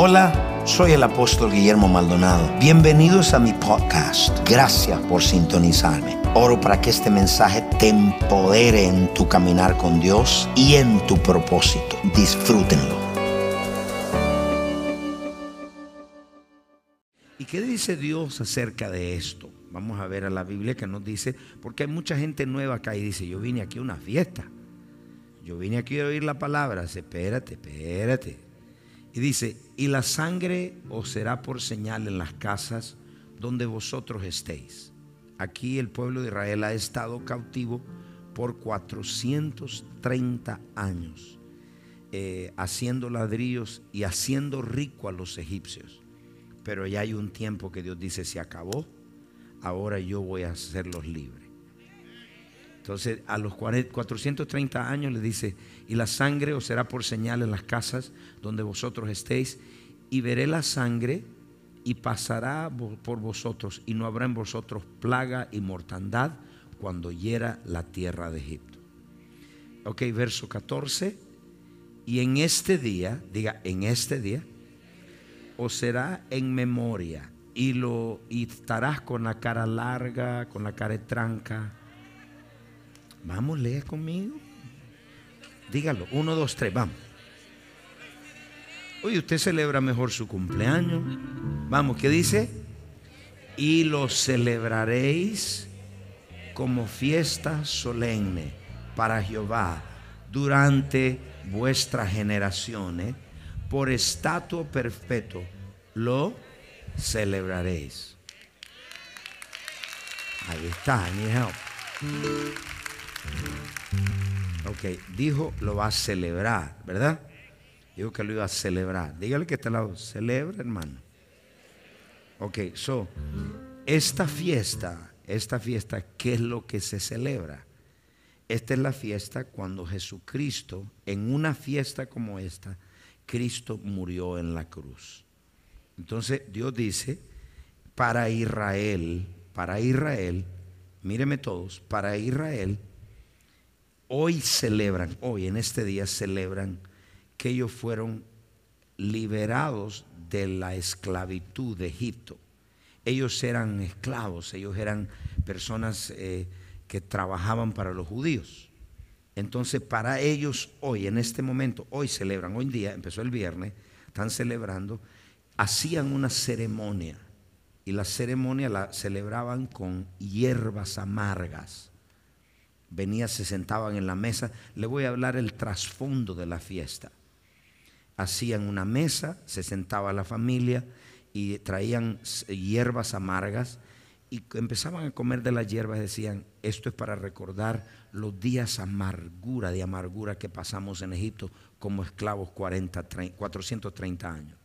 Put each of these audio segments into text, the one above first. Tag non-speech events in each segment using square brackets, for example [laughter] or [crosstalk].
Hola, soy el apóstol Guillermo Maldonado. Bienvenidos a mi podcast. Gracias por sintonizarme. Oro para que este mensaje te empodere en tu caminar con Dios y en tu propósito. Disfrútenlo. ¿Y qué dice Dios acerca de esto? Vamos a ver a la Biblia que nos dice, porque hay mucha gente nueva acá y dice, yo vine aquí a una fiesta. Yo vine aquí a oír la palabra. Espérate, espérate. Y dice, y la sangre os será por señal en las casas donde vosotros estéis. Aquí el pueblo de Israel ha estado cautivo por 430 años, eh, haciendo ladrillos y haciendo rico a los egipcios. Pero ya hay un tiempo que Dios dice, se acabó, ahora yo voy a hacerlos libres. Entonces a los 430 años le dice, y la sangre os será por señal en las casas donde vosotros estéis, y veré la sangre y pasará por vosotros, y no habrá en vosotros plaga y mortandad cuando hiera la tierra de Egipto. Ok, verso 14, y en este día, diga, en este día, os será en memoria, y, lo, estarás con la cara larga, con la cara tranca Vamos, lea conmigo. Dígalo. Uno, dos, tres, vamos. Oye, usted celebra mejor su cumpleaños. Vamos, ¿qué dice? Y lo celebraréis como fiesta solemne para Jehová durante vuestras generaciones. Por estatua perpetuo lo celebraréis. Ahí está, mi help. Ok, dijo lo va a celebrar, ¿verdad? Dijo que lo iba a celebrar. Dígale que este lado, celebra, hermano. Ok, so, esta fiesta, esta fiesta, ¿qué es lo que se celebra? Esta es la fiesta cuando Jesucristo, en una fiesta como esta, Cristo murió en la cruz. Entonces Dios dice, para Israel, para Israel, míreme todos, para Israel, hoy celebran, hoy en este día celebran que ellos fueron liberados de la esclavitud de Egipto. Ellos eran esclavos, ellos eran personas eh, que trabajaban para los judíos. Entonces para ellos hoy, en este momento, hoy celebran, hoy en día, empezó el viernes, están celebrando, hacían una ceremonia y la ceremonia la celebraban con hierbas amargas venía, se sentaban en la mesa. Le voy a hablar el trasfondo de la fiesta. Hacían una mesa, se sentaba la familia y traían hierbas amargas y empezaban a comer de las hierbas. Decían, esto es para recordar los días amargura, de amargura que pasamos en Egipto como esclavos 40, 430 años.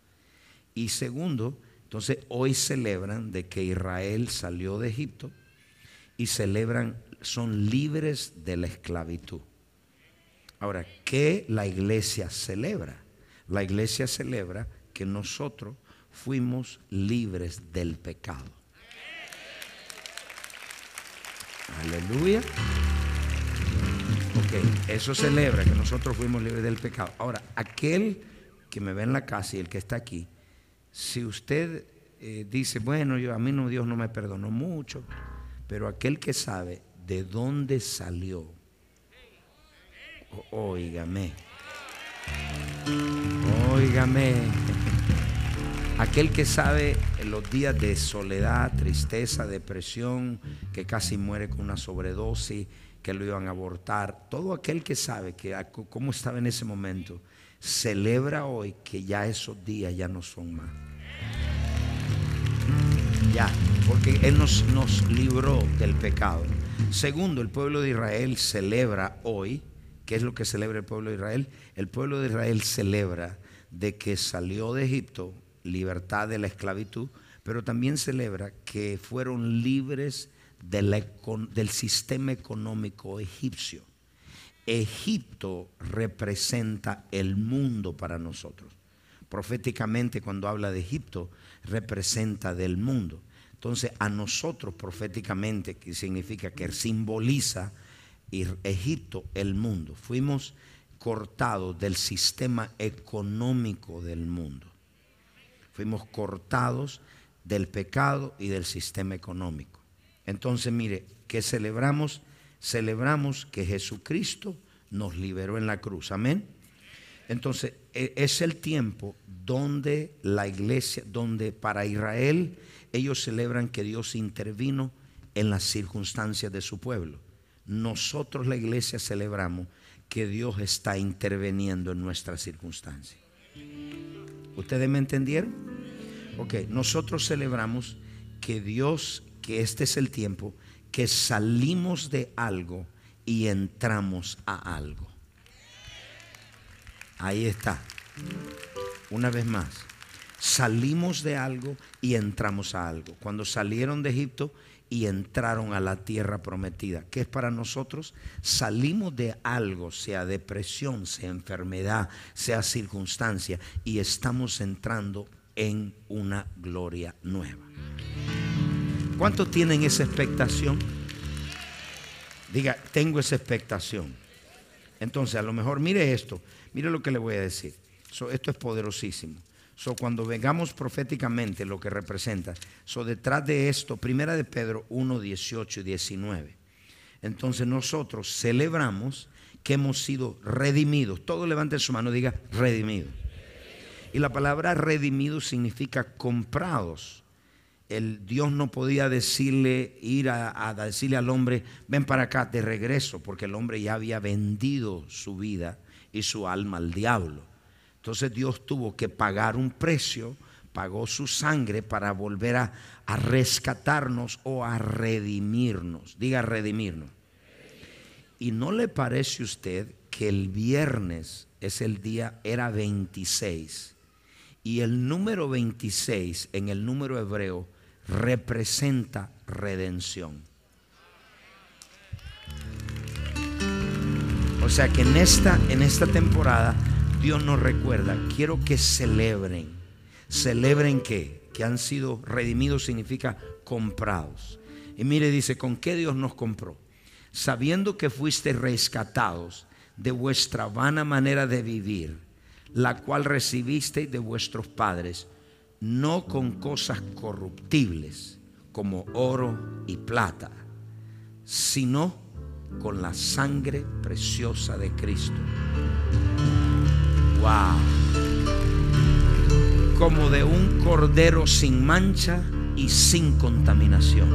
Y segundo, entonces hoy celebran de que Israel salió de Egipto y celebran son libres de la esclavitud. Ahora, ¿qué la iglesia celebra? La iglesia celebra que nosotros fuimos libres del pecado. Aleluya. Ok, eso celebra que nosotros fuimos libres del pecado. Ahora, aquel que me ve en la casa y el que está aquí, si usted eh, dice, bueno, yo, a mí no, Dios no me perdonó mucho, pero aquel que sabe de dónde salió. Óigame. Óigame. Aquel que sabe los días de soledad, tristeza, depresión, que casi muere con una sobredosis, que lo iban a abortar, todo aquel que sabe que cómo estaba en ese momento, celebra hoy que ya esos días ya no son más. Ya, porque Él nos, nos libró del pecado. Segundo, el pueblo de Israel celebra hoy, ¿qué es lo que celebra el pueblo de Israel? El pueblo de Israel celebra de que salió de Egipto, libertad de la esclavitud, pero también celebra que fueron libres del sistema económico egipcio. Egipto representa el mundo para nosotros. Proféticamente cuando habla de Egipto, representa del mundo. Entonces, a nosotros proféticamente, que significa que simboliza Egipto, el mundo, fuimos cortados del sistema económico del mundo. Fuimos cortados del pecado y del sistema económico. Entonces, mire, ¿qué celebramos? Celebramos que Jesucristo nos liberó en la cruz. Amén. Entonces, e, es el tiempo donde la iglesia, donde para Israel ellos celebran que Dios intervino en las circunstancias de su pueblo. Nosotros la iglesia celebramos que Dios está interviniendo en nuestras circunstancias. ¿Ustedes me entendieron? Ok, nosotros celebramos que Dios, que este es el tiempo, que salimos de algo y entramos a algo. Ahí está. Una vez más, salimos de algo y entramos a algo. Cuando salieron de Egipto y entraron a la tierra prometida, ¿qué es para nosotros? Salimos de algo, sea depresión, sea enfermedad, sea circunstancia, y estamos entrando en una gloria nueva. ¿Cuántos tienen esa expectación? Diga, tengo esa expectación. Entonces, a lo mejor, mire esto, mire lo que le voy a decir. esto es poderosísimo. So, cuando vengamos proféticamente lo que representa, so, detrás de esto, primera de Pedro 1, 18 y 19. Entonces nosotros celebramos que hemos sido redimidos. Todo levante su mano, diga redimido. Y la palabra redimido significa comprados el Dios no podía decirle, ir a, decirle al hombre, ven para acá, de regreso, porque el hombre ya había vendido su vida y su alma al diablo. Entonces Dios tuvo que pagar un precio, pagó su sangre para volver a, rescatarnos o a redimirnos. Diga redimirnos. ¿Y no le parece a usted que el viernes es el día, era 26? Y el número 26 en el número hebreo representa redención. O sea que en esta, en esta temporada Dios nos recuerda, quiero que celebren. ¿Celebren qué? Que han sido redimidos significa comprados. Y mire, dice, ¿con qué Dios nos compró? Sabiendo que fuiste rescatados de vuestra vana manera de vivir, la cual recibisteis de vuestros padres no con cosas corruptibles como oro y plata, sino con la sangre preciosa de Cristo. Como de un cordero sin mancha y sin contaminación.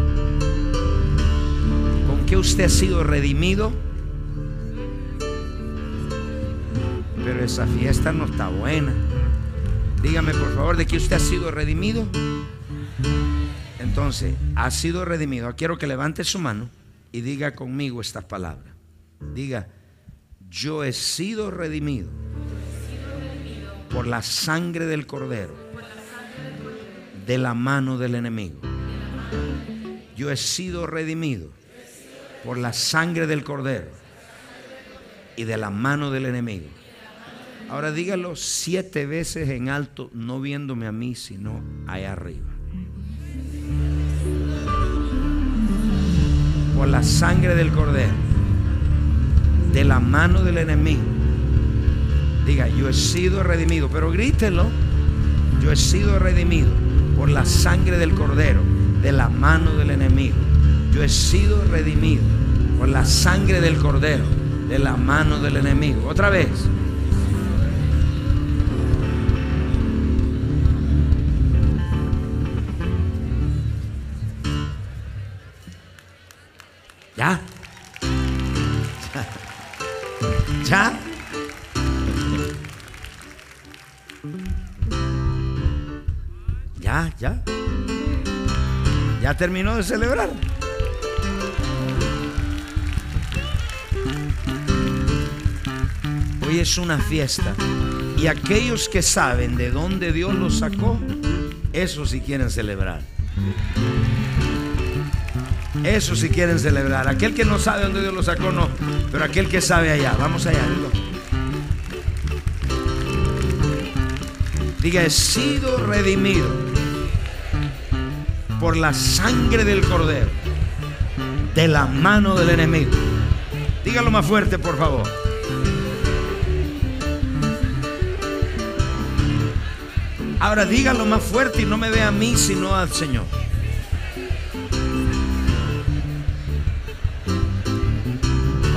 ¿Con qué usted ha sido redimido? Pero esa fiesta no está buena. Dígame por favor de que usted ha sido redimido. Entonces, ha sido redimido. Quiero que levante su mano y diga conmigo estas palabras. Diga, yo he sido redimido por la sangre del cordero de la mano del enemigo. Yo he sido redimido por la sangre del cordero y de la mano del enemigo. Ahora dígalo siete veces en alto, no viéndome a mí, sino allá arriba. Por la sangre del cordero, de la mano del enemigo. Diga, yo he sido redimido, pero grítelo. Yo he sido redimido por la sangre del cordero, de la mano del enemigo. Yo he sido redimido por la sangre del cordero, de la mano del enemigo. Otra vez. ¿Ya? [laughs] ¿Ya? Ya, ya. Terminó de celebrar. Hoy es una fiesta. Y aquellos que saben de dónde Dios los sacó, eso sí quieren celebrar. Eso si quieren celebrar. Aquel que no sabe dónde Dios lo sacó, no. Pero aquel que sabe allá. Vamos allá. Diga, he sido redimido por la sangre del cordero, de la mano del enemigo. Dígalo más fuerte, por favor. Ahora dígalo más fuerte y no me vea a mí, sino al Señor.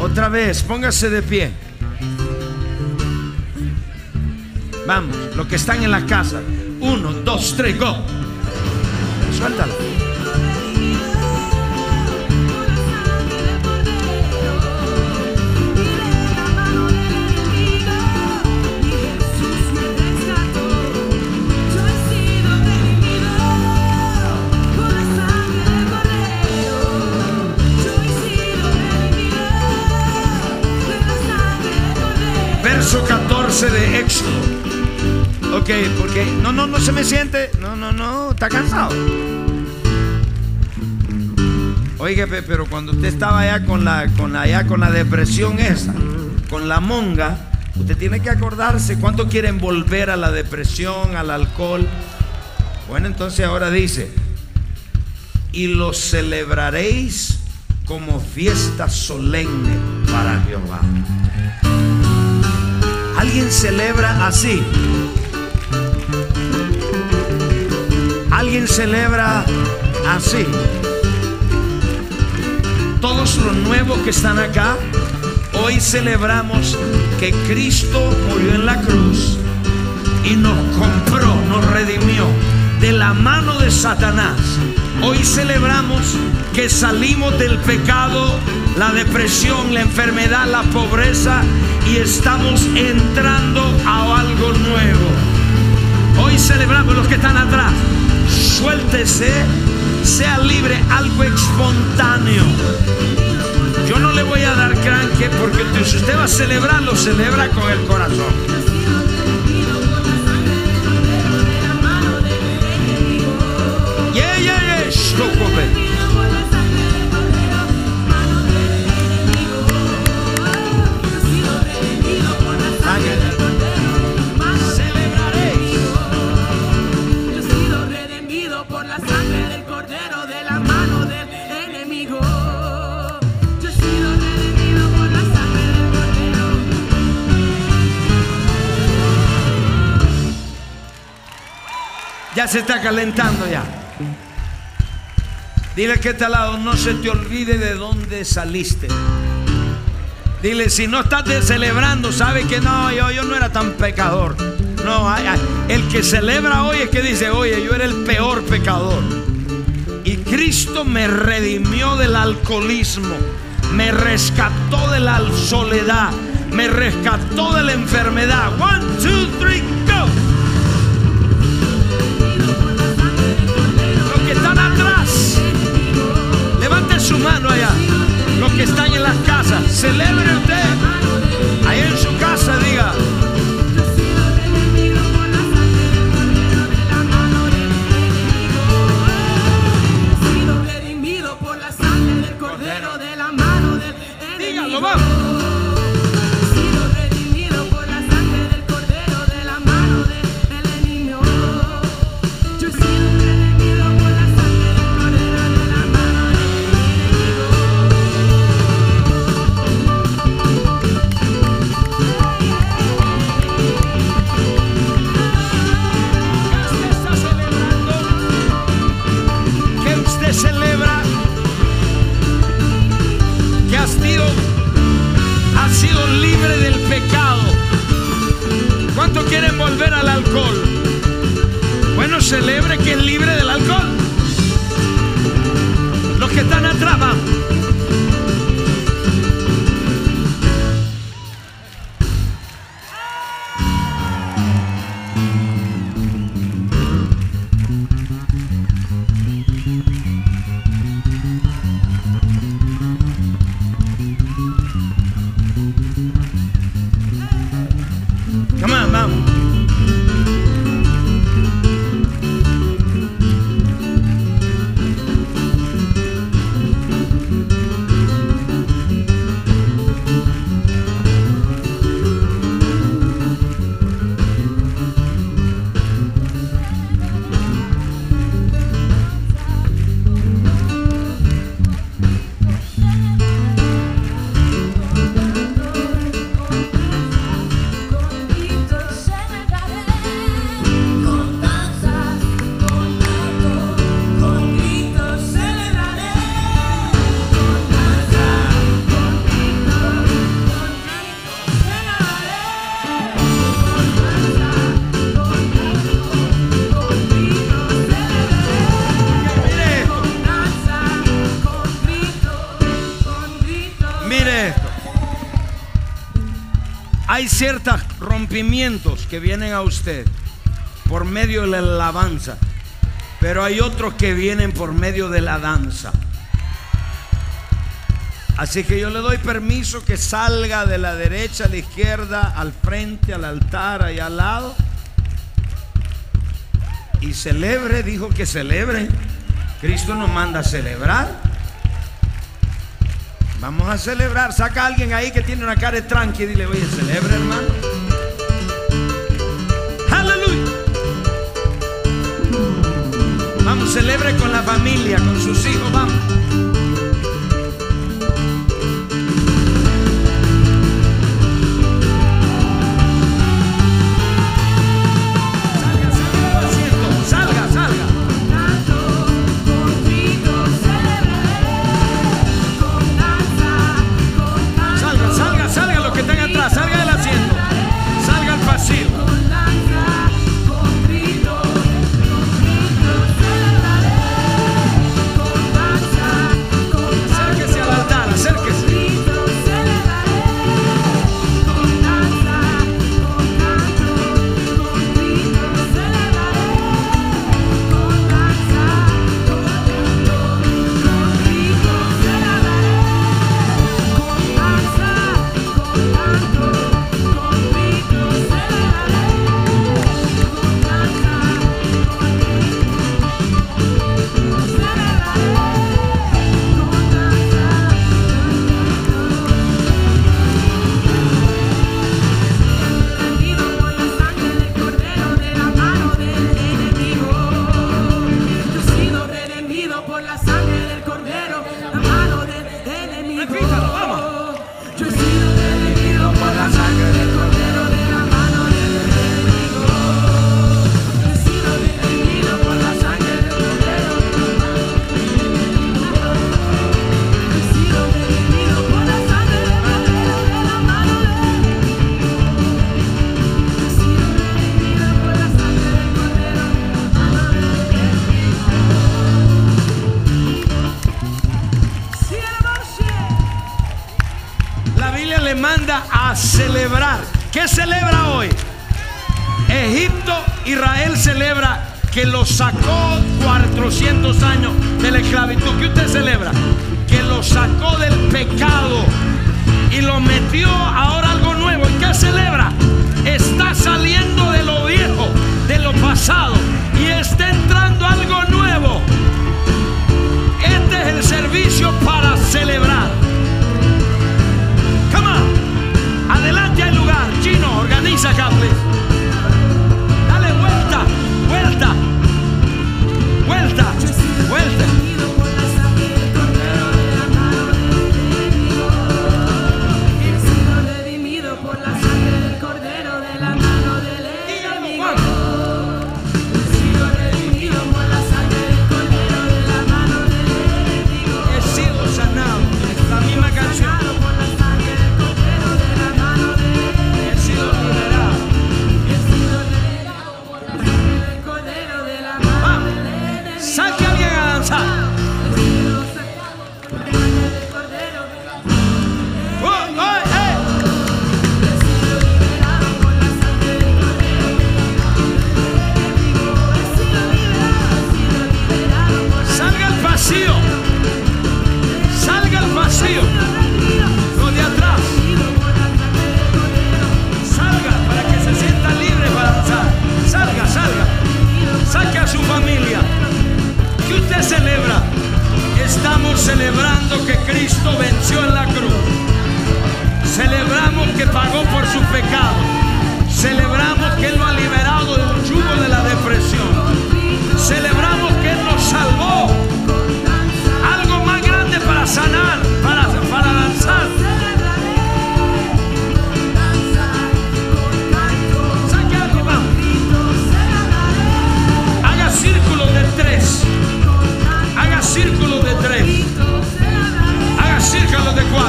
Otra vez, póngase de pie. Vamos, los que están en la casa. Uno, dos, tres, go. Suéltalo. Verso 14 de Éxodo. Ok, porque no, no, no se me siente. No, no, no, está cansado. Oiga, pero cuando usted estaba allá con la, con allá con la depresión esa, con la monga, usted tiene que acordarse cuánto quieren volver a la depresión, al alcohol. Bueno, entonces ahora dice, y lo celebraréis como fiesta solemne para Jehová. ¿Alguien celebra así? Alguien celebra así. Todos los nuevos que están acá, hoy celebramos que Cristo murió en la cruz y nos compró, nos redimió de la mano de Satanás. Hoy celebramos que salimos del pecado, la depresión, la enfermedad, la pobreza y estamos entrando a algo nuevo. Hoy celebramos los que están atrás suéltese, sea libre, algo espontáneo. Yo no le voy a dar cranque porque si usted va a celebrar, lo celebra con el corazón. Yeah, yeah, yeah. Ya se está calentando ya. Dile que está al lado, no se te olvide de dónde saliste. Dile, si no estás celebrando, sabe que no, yo, yo no era tan pecador. No, el que celebra hoy es que dice, oye, yo era el peor pecador. Y Cristo me redimió del alcoholismo, me rescató de la soledad, me rescató de la enfermedad. One, two, three, Hay ciertos rompimientos que vienen a usted por medio de la alabanza, pero hay otros que vienen por medio de la danza. Así que yo le doy permiso que salga de la derecha a la izquierda, al frente, al altar, ahí al lado. Y celebre, dijo que celebre. Cristo nos manda a celebrar. Vamos a celebrar. Saca a alguien ahí que tiene una cara de tranqui y dile, oye, celebre hermano. Aleluya. Vamos, celebre con la familia, con sus hijos, vamos. celebrar. ¿Qué celebra hoy? Egipto, Israel celebra que lo sacó 400 años de la esclavitud. ¿Qué usted celebra? Que lo sacó del pecado y lo metió ahora algo nuevo. ¿Y qué celebra? Está saliendo de lo viejo, de lo pasado y está entrando algo nuevo. Este es el servicio para celebrar. organiza Carles. Dale vuelta, vuelta, vuelta.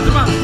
하지마.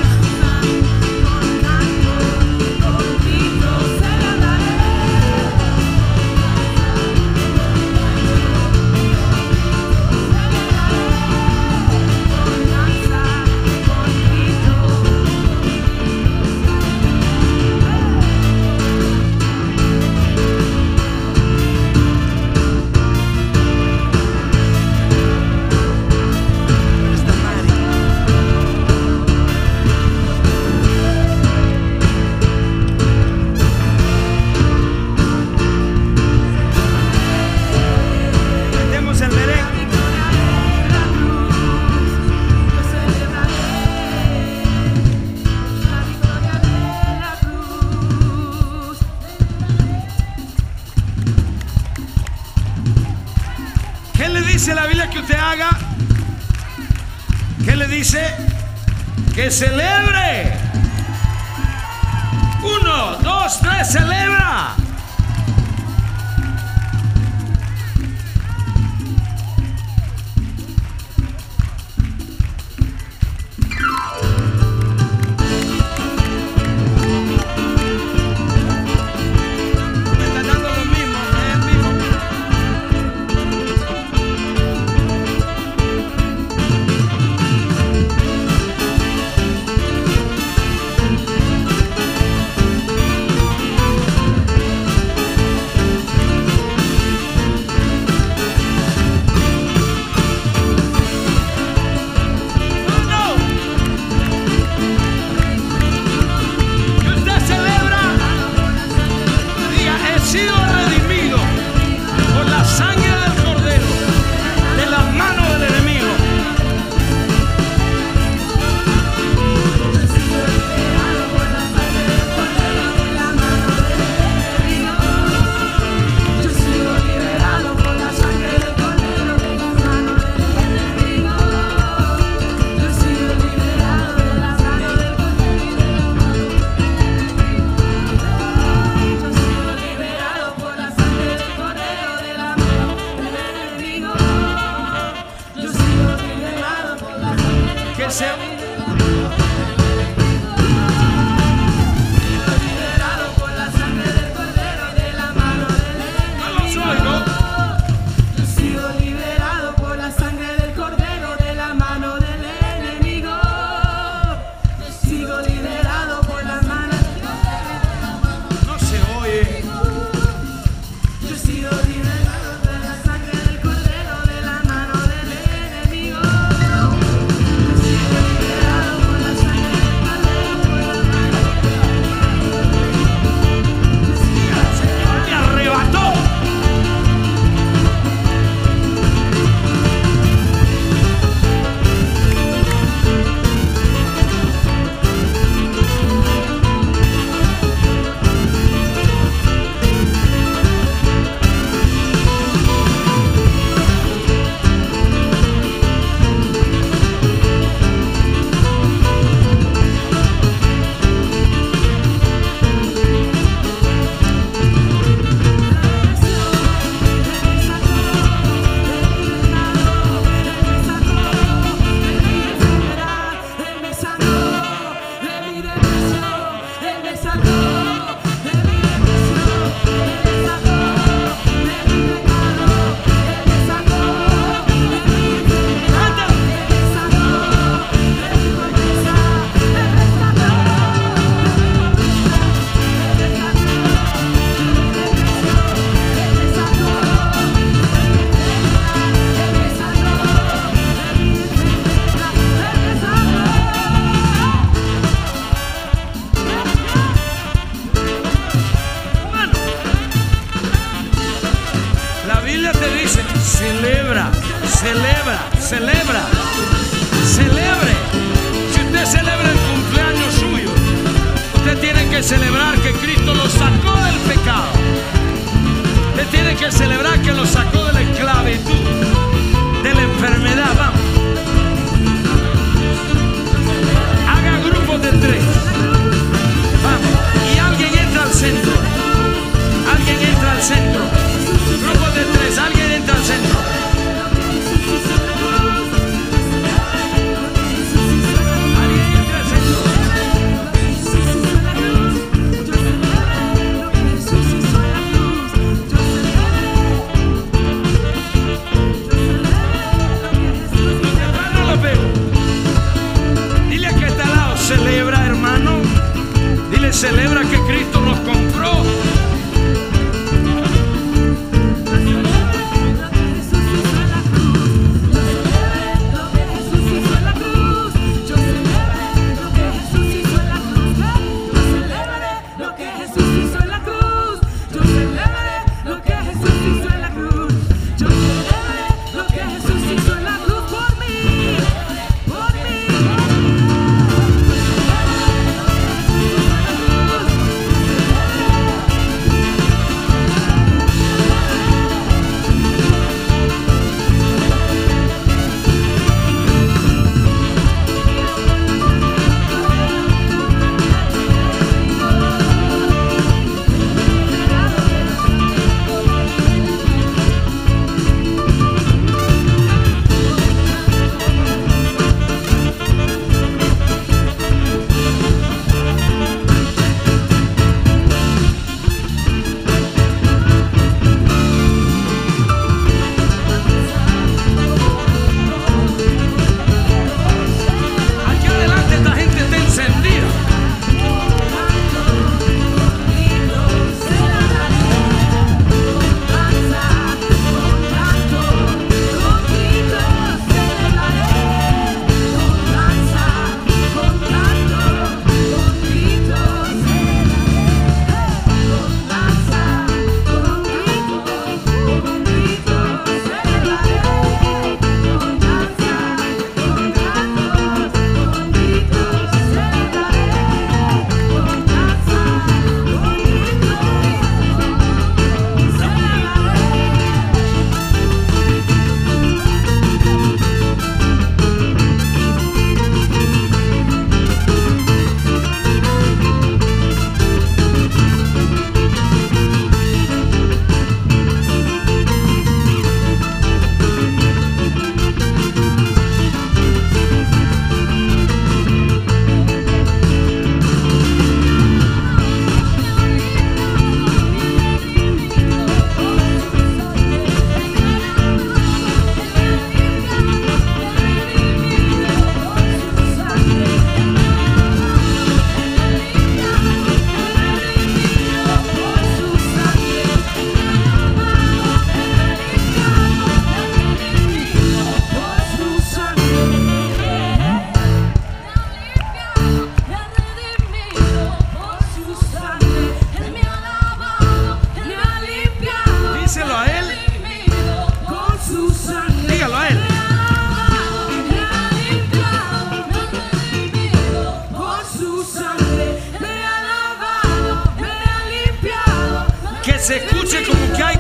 se escuche como que hay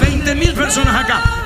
20 mil personas acá.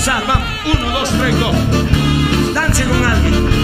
salva, uno, dos, tre, go. Danze con Albi.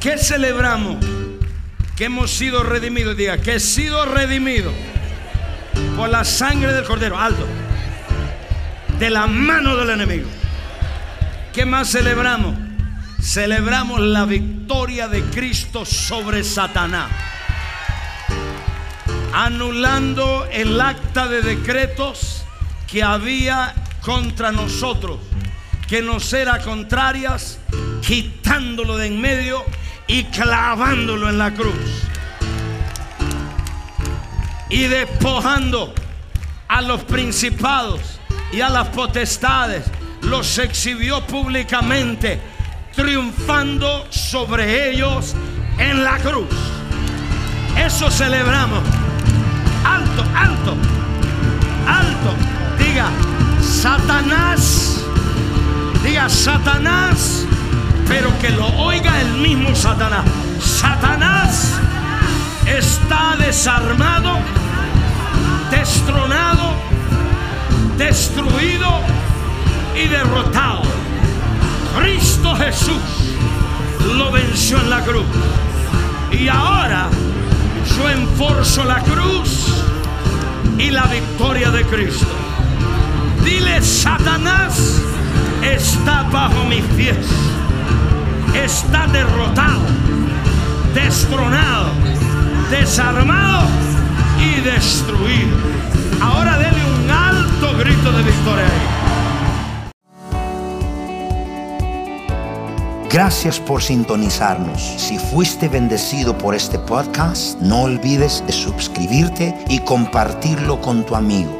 ¿Qué celebramos? Que hemos sido redimidos. Diga, que he sido redimido por la sangre del cordero. Alto. De la mano del enemigo. ¿Qué más celebramos? Celebramos la victoria de Cristo sobre Satanás. Anulando el acta de decretos que había contra nosotros, que nos era contrarias, quitándolo de en medio y clavándolo en la cruz. Y despojando a los principados y a las potestades, los exhibió públicamente, triunfando sobre ellos en la cruz. Eso celebramos. Alto, alto, alto. Diga, Satanás, diga, Satanás, pero que lo oiga el mismo Satanás. Satanás está desarmado, destronado, destruido y derrotado. Cristo Jesús lo venció en la cruz. Y ahora yo enforzo la cruz y la victoria de Cristo. Dile, Satanás está bajo mis pies. Está derrotado, destronado, desarmado y destruido. Ahora dele un alto grito de victoria ahí. Gracias por sintonizarnos. Si fuiste bendecido por este podcast, no olvides de suscribirte y compartirlo con tu amigo.